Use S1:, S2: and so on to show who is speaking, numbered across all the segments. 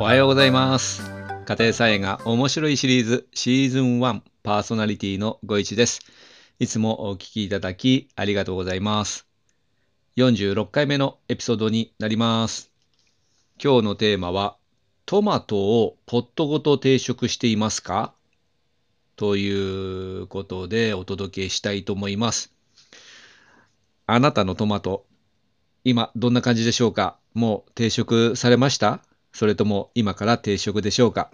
S1: おはようございます。家庭菜園が面白いシリーズシーズン1パーソナリティのご一です。いつもお聞きいただきありがとうございます。46回目のエピソードになります。今日のテーマはトマトをポットごと定食していますか？ということでお届けしたいと思います。あなたのトマト、今どんな感じでしょうか？もう定食されました？それとも今から定食でしょうか、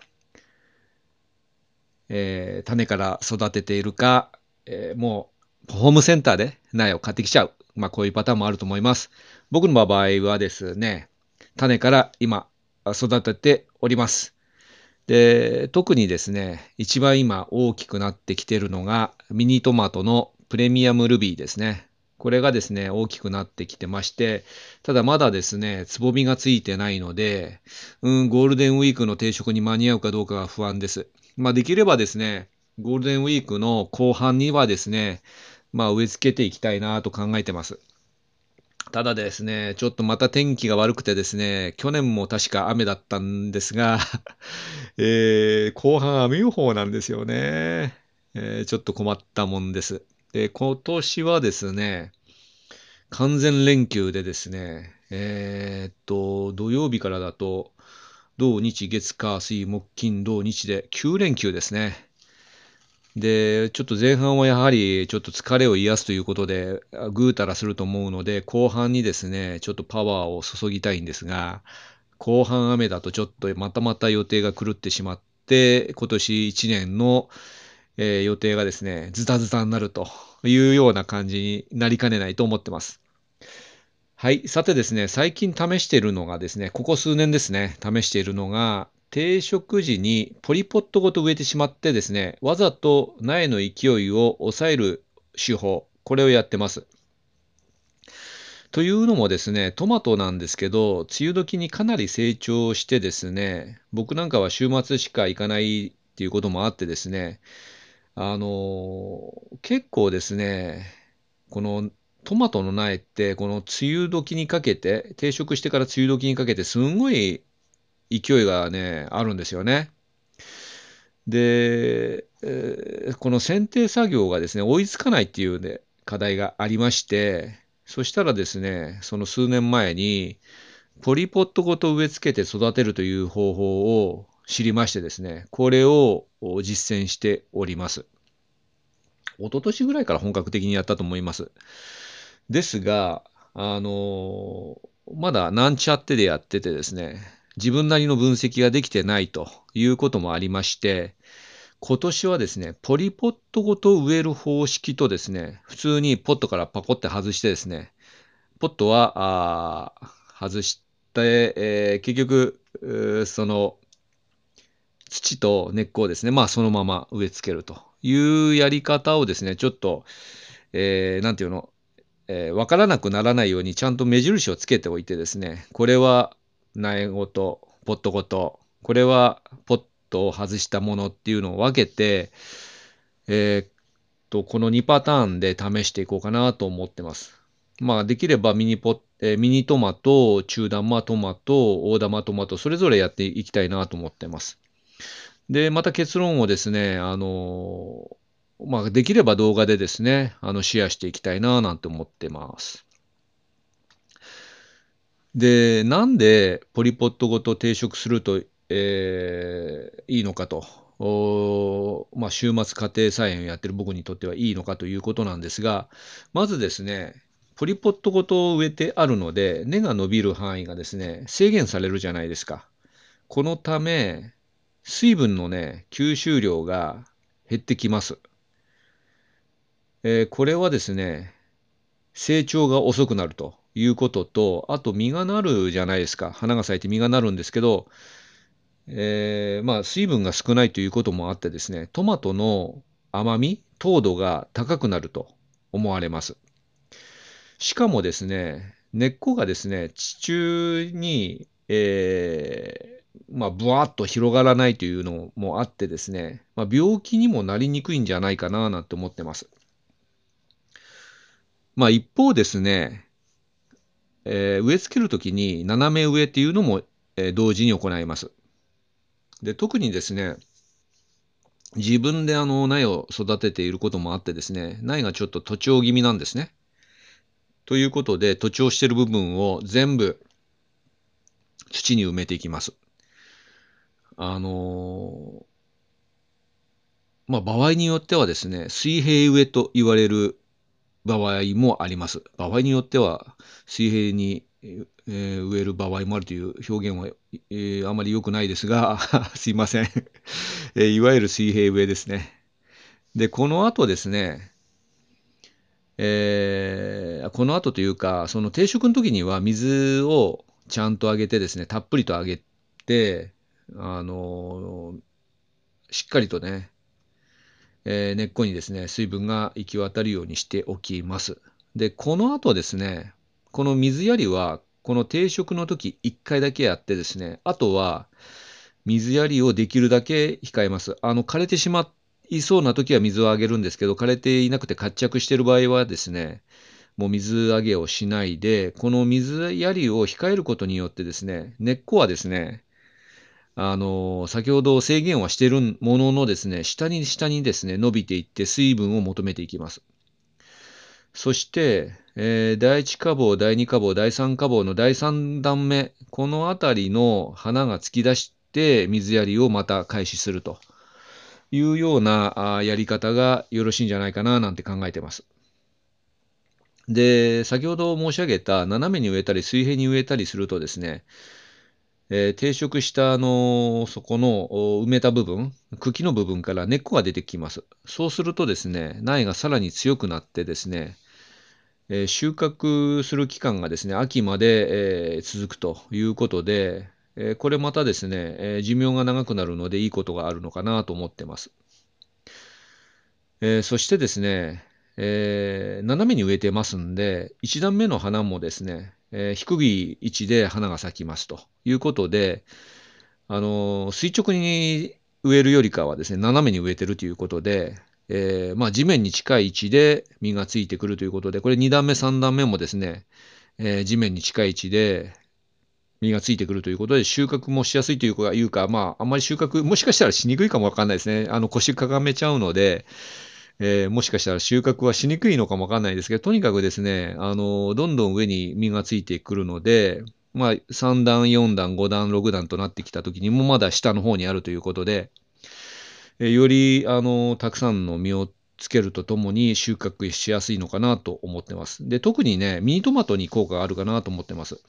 S1: えー種から育てているか、えーもうホームセンターで苗を買ってきちゃう。まあこういうパターンもあると思います。僕の場合はですね、種から今育てております。で、特にですね、一番今大きくなってきているのがミニトマトのプレミアムルビーですね。これがですね、大きくなってきてまして、ただまだですね、つぼみがついてないので、うん、ゴールデンウィークの定食に間に合うかどうかが不安です。まあできればですね、ゴールデンウィークの後半にはですね、まあ植え付けていきたいなと考えてます。ただですね、ちょっとまた天気が悪くてですね、去年も確か雨だったんですが、えー後半雨予報なんですよね。えーちょっと困ったもんです。で、今年はですね、完全連休でですね、えーっと、土曜日からだと、土日月火水木金土日で9連休ですね。で、ちょっと前半はやはりちょっと疲れを癒すということで、ぐうたらすると思うので、後半にですね、ちょっとパワーを注ぎたいんですが、後半雨だとちょっとまたまた予定が狂ってしまって、今年1年の、えー予定がですね、ズタズタになるというような感じになりかねないと思ってます。はい。さてですね、最近試しているのがですね、ここ数年ですね、試しているのが、定食時にポリポットごと植えてしまってですね、わざと苗の勢いを抑える手法、これをやってます。というのもですね、トマトなんですけど、梅雨時にかなり成長してですね、僕なんかは週末しか行かないっていうこともあってですね、あの結構ですね、このトマトの苗って、この梅雨時にかけて、定食してから梅雨時にかけて、すんごい勢いがね、あるんですよね。で、えーこの剪定作業がですね、追いつかないっていうね、課題がありまして、そしたらですね、その数年前に、ポリポットごと植え付けて育てるという方法を知りましてですね、これを実践しております。一昨年ぐらいから本格的にやったと思います。ですが、あのまだなんちゃってでやっててですね、自分なりの分析ができてないということもありまして、今年はですね、ポリポットごと植える方式とですね、普通にポットからパコって外してですね、ポットはあ外して、えー結局、その土と根っこをですね、まあそのまま植え付けるというやり方をですね、ちょっと、えーなんていうの、えーわからなくならないようにちゃんと目印をつけておいてですね、これは苗ごと、ポットごと、これはポットを外したものっていうのを分けて、えーっと、この2パターンで試していこうかなと思ってます。まあ、できればミニポえーミニトマト、中玉トマト、大玉トマト、それぞれやっていきたいなと思ってます。で、また結論をですね、あのまあ、できれば動画でですね、あの、シェアしていきたいななんて思ってます。で、なんでポリポットごと定食すると、えーいいのかと、おまあ、週末家庭菜園をやってる僕にとってはいいのかということなんですが、まずですね、ポリポットごと植えてあるので、根が伸びる範囲がですね、制限されるじゃないですか。このため、水分のね、吸収量が減ってきます。えーこれはですね、成長が遅くなるということと、あと実がなるじゃないですか。花が咲いて実がなるんですけど、えーまあ水分が少ないということもあってですね、トマトの甘み、糖度が高くなると思われます。しかもですね、根っこがですね、地中に、えーまあ、ぶわっと広がらないというのもあってですね、まあ、病気にもなりにくいんじゃないかななんて思ってます。まあ、一方ですね、えー植え付けるときに斜め植えっていうのも、えー同時に行います。で、特にですね、自分であの苗を育てていることもあってですね、苗がちょっと徒長気味なんですね。ということで、徒長している部分を全部土に埋めていきます。あの、まあ、場合によってはですね、水平植えと言われる場合もあります。場合によっては、水平に、えー、植える場合もあるという表現は、えー、あまり良くないですが、すいません、えー、いわゆる水平植えですね。で、この後ですね、えー、この後というか、その定食の時には水をちゃんとあげてですね、たっぷりとあげて、あのしっかりとね、えー、根っこにですね、水分が行き渡るようにしておきます。で、この後ですね、この水やりは、この定食の時1回だけやってですね、あとは水やりをできるだけ控えます。あの、枯れてしまいそうな時は水をあげるんですけど、枯れていなくて活着している場合はですね、もう水あげをしないで、この水やりを控えることによってですね、根っこはですね、あの、先ほど制限はしてるもののですね、下に下にですね、伸びていって水分を求めていきます。そして、えー、第1花房、第2花房、第3花房の第3段目、このあたりの花が突き出して水やりをまた開始するというようなあやり方がよろしいんじゃないかななんて考えてます。で、先ほど申し上げた斜めに植えたり水平に植えたりするとですね、えー、定食したあのそこの埋めた部分、茎の部分から根っこが出てきます。そうするとですね、苗がさらに強くなってですね、えー、収穫する期間がですね、秋まで、えー、続くということで、えこれまたですね、え寿命が長くなるのでいいことがあるのかなと思ってます。えそしてですね、え斜めに植えてますんで、1段目の花もですね、え、低い位置で花が咲きますということで、あの垂直に植えるよりかはですね、斜めに植えてるということで、えー、まあ、地面に近い位置で実がついてくるということで、これ2段目、3段目もですね、えー、地面に近い位置で実がついてくるということで、収穫もしやすいというか、まあ、あんまり収穫、もしかしたらしにくいかもわかんないですね。あの腰かがめちゃうので、えー、もしかしたら収穫はしにくいのかもわかんないですけど、とにかくですね、あの、どんどん上に実がついてくるので、まあ、3段、4段、5段、6段となってきた時にもまだ下の方にあるということで、え、より、あの、たくさんの実をつけるとともに収穫しやすいのかなと思ってます。で、特にね、ミニトマトに効果があるかなと思ってます。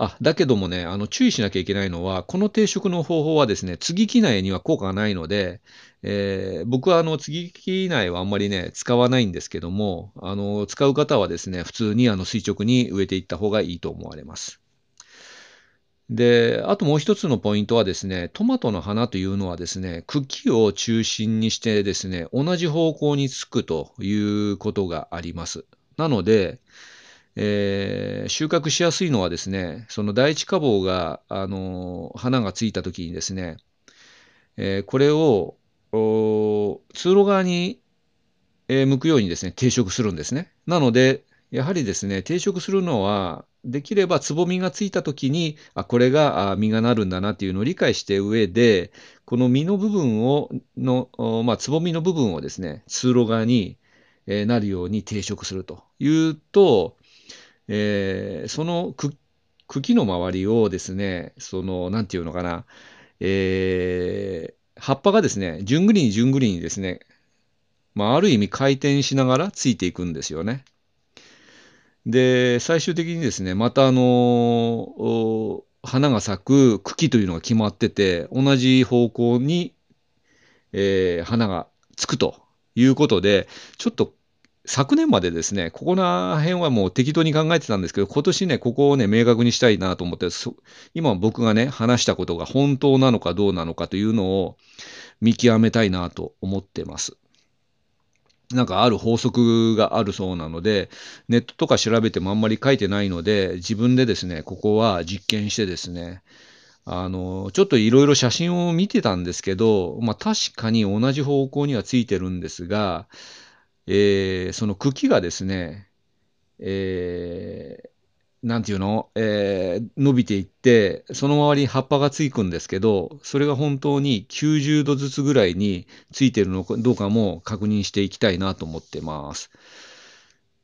S1: あ、だけどもね、あの、注意しなきゃいけないのは、この定食の方法はですね、継ぎ木苗には効果がないので、えー、僕はあの、継ぎ木苗はあんまりね、使わないんですけども、あの、使う方はですね、普通にあの、垂直に植えていった方がいいと思われます。で、あともう一つのポイントはですね、トマトの花というのはですね、茎を中心にしてですね、同じ方向につくということがあります。なので、えー、収穫しやすいのはですね、その第一花房が、あの花がついた時にですね、えー、これを通路側に、えー、向くようにですね、定食するんですね。なので、やはりですね、定食するのは、できればつぼみがついた時に、あ、これがあ実がなるんだなっていうのを理解して上で、この実の部分を、の、まあ、つぼみの部分をですね、通路側に、え、なるように定食するというと、えー、その茎の周りをですね、その、なんていうのかな、えー、葉っぱがですね、じゅんぐりにじゅんぐりにですね、まあ、ある意味回転しながらついていくんですよね。で、最終的にですね、またあの、花が咲く茎というのが決まってて、同じ方向に、えー、花がつくということで、ちょっと昨年までですね、ここら辺はもう適当に考えてたんですけど、今年ね、ここをね、明確にしたいなと思って、今僕がね、話したことが本当なのかどうなのかというのを見極めたいなと思ってます。なんかある法則があるそうなので、ネットとか調べてもあんまり書いてないので、自分でですね、ここは実験してですね、あの、ちょっといろいろ写真を見てたんですけど、まあ確かに同じ方向にはついてるんですが、えー、その茎がですね、えー、なんていうの、えー伸びていって、その周りに葉っぱがついくんですけど、それが本当に90度ずつぐらいについてるのかどうかも確認していきたいなと思ってます。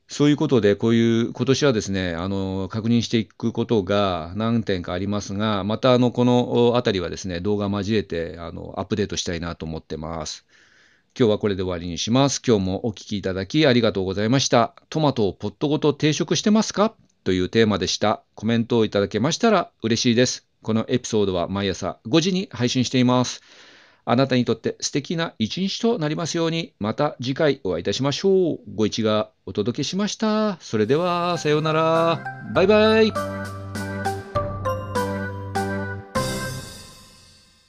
S1: そういうことで、こういう、今年はですね、あの、確認していくことが何点かありますが、また、あの、このあたりはですね、動画交えて、あの、アップデートしたいなと思ってます。今日はこれで終わりにします。今日もお聞きいただきありがとうございました。トマトをポットごと定食してますか？というテーマでした。コメントをいただけましたら嬉しいです。このエピソードは毎朝5時に配信しています。あなたにとって素敵な一日となりますように、また次回お会いいたしましょう。ご一がお届けしました。それでは、さようなら。バイバイ。